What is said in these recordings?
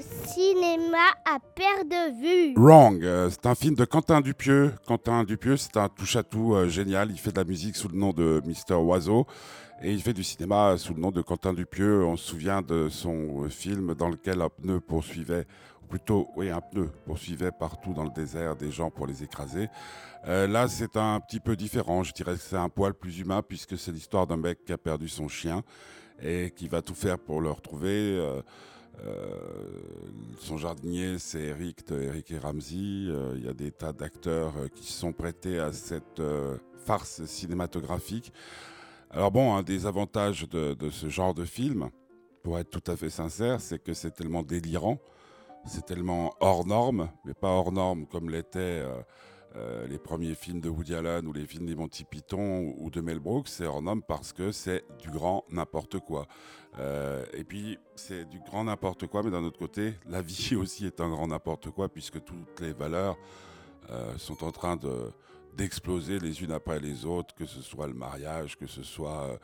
au cinéma à perte de vue. Wrong, euh, c'est un film de Quentin Dupieux. Quentin Dupieux, c'est un touche-à-tout euh, génial. Il fait de la musique sous le nom de Mister Oiseau et il fait du cinéma sous le nom de Quentin Dupieux. On se souvient de son euh, film dans lequel un pneu poursuivait, ou plutôt, oui, un pneu poursuivait partout dans le désert des gens pour les écraser. là, c'est un petit peu différent. Je dirais que c'est un poil plus humain puisque c'est l'histoire d'un mec qui a perdu son chien et qui va tout faire pour le retrouver. Euh, son jardinier, c'est Eric Eric et Ramsey. Euh, il y a des tas d'acteurs euh, qui se sont prêtés à cette farce cinématographique. Alors bon, un des avantages de, ce genre de film, pour être tout à fait sincère, c'est que c'est tellement délirant, c'est tellement hors norme, mais pas hors norme comme l'était euh, les premiers films de Woody Allen ou les films des Monty Python ou de Mel Brooks, c'est hors norme parce que c'est du grand n'importe quoi. Euh, et puis, c'est du grand n'importe quoi, mais d'un autre côté, la vie aussi est un grand n'importe quoi puisque toutes les valeurs euh, sont en train de d'exploser les unes après les autres, que ce soit le mariage, que ce soit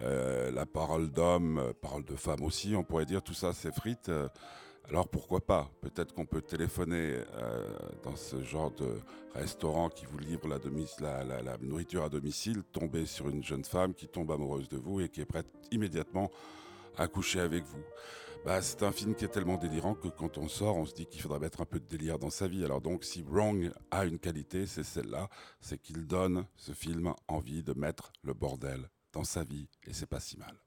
la parole d'homme, parole de femme aussi, on pourrait dire tout ça s'effrite. Alors pourquoi pas? Peut-être qu'on peut téléphoner euh, dans ce genre de restaurant qui vous livre la, nourriture à domicile, tomber sur une jeune femme qui tombe amoureuse de vous et qui est prête immédiatement à coucher avec vous. Bah, c'est un film qui est tellement délirant que quand on sort, on se dit qu'il faudrait mettre un peu de délire dans sa vie. Alors donc, si Wrong a une qualité, c'est celle-là, c'est qu'il donne ce film envie de mettre le bordel dans sa vie, et c'est pas si mal.